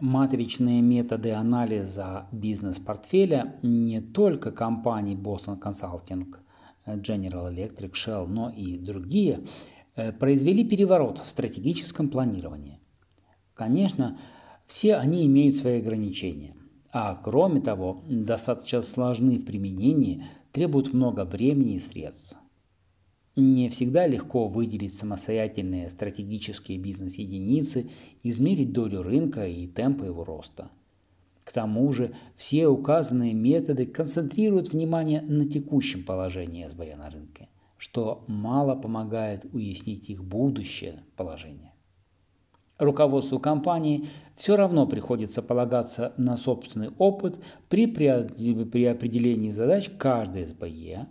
Матричные методы анализа бизнес-портфеля не только компаний Boston Consulting, General Electric, Shell, но и другие э, произвели переворот в стратегическом планировании. Конечно, все они имеют свои ограничения, а кроме того, достаточно сложны в применении, требуют много времени и средств. Не всегда легко выделить самостоятельные стратегические бизнес-единицы, измерить долю рынка и темпы его роста. К тому же все указанные методы концентрируют внимание на текущем положении СБЯ на рынке, что мало помогает уяснить их будущее положение. Руководству компании все равно приходится полагаться на собственный опыт при, при определении задач каждой СБЕ,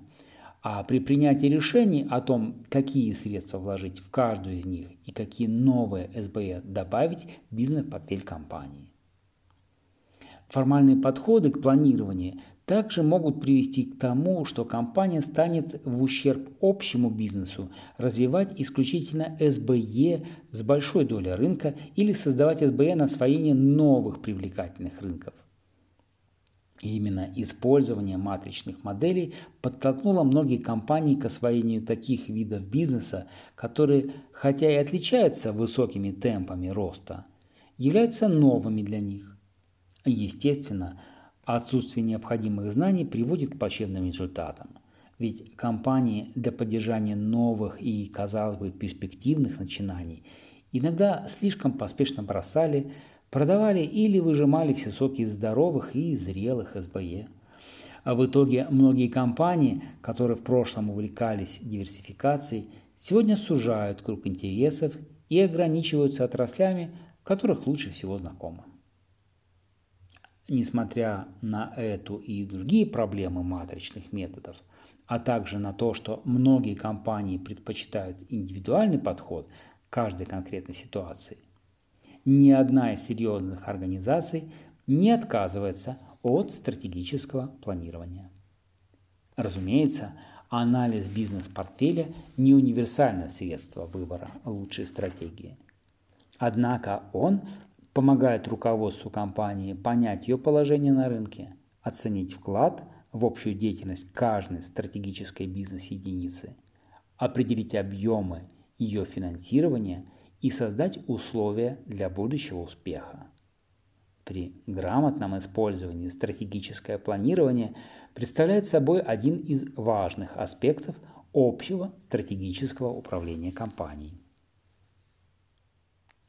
а при принятии решений о том, какие средства вложить в каждую из них и какие новые СБЕ добавить в бизнес-портфель компании. Формальные подходы к планированию также могут привести к тому, что компания станет в ущерб общему бизнесу развивать исключительно СБЕ с большой долей рынка или создавать СБЕ на освоение новых привлекательных рынков – и именно использование матричных моделей подтолкнуло многие компании к освоению таких видов бизнеса, которые, хотя и отличаются высокими темпами роста, являются новыми для них. Естественно, отсутствие необходимых знаний приводит к плачевным результатам. Ведь компании для поддержания новых и, казалось бы, перспективных начинаний иногда слишком поспешно бросали Продавали или выжимали все соки из здоровых и зрелых СБЕ. А в итоге многие компании, которые в прошлом увлекались диверсификацией, сегодня сужают круг интересов и ограничиваются отраслями, которых лучше всего знакомы. Несмотря на эту и другие проблемы матричных методов, а также на то, что многие компании предпочитают индивидуальный подход к каждой конкретной ситуации, ни одна из серьезных организаций не отказывается от стратегического планирования. Разумеется, анализ бизнес-портфеля не универсальное средство выбора лучшей стратегии. Однако он помогает руководству компании понять ее положение на рынке, оценить вклад в общую деятельность каждой стратегической бизнес-единицы, определить объемы ее финансирования – и создать условия для будущего успеха. При грамотном использовании стратегическое планирование представляет собой один из важных аспектов общего стратегического управления компанией.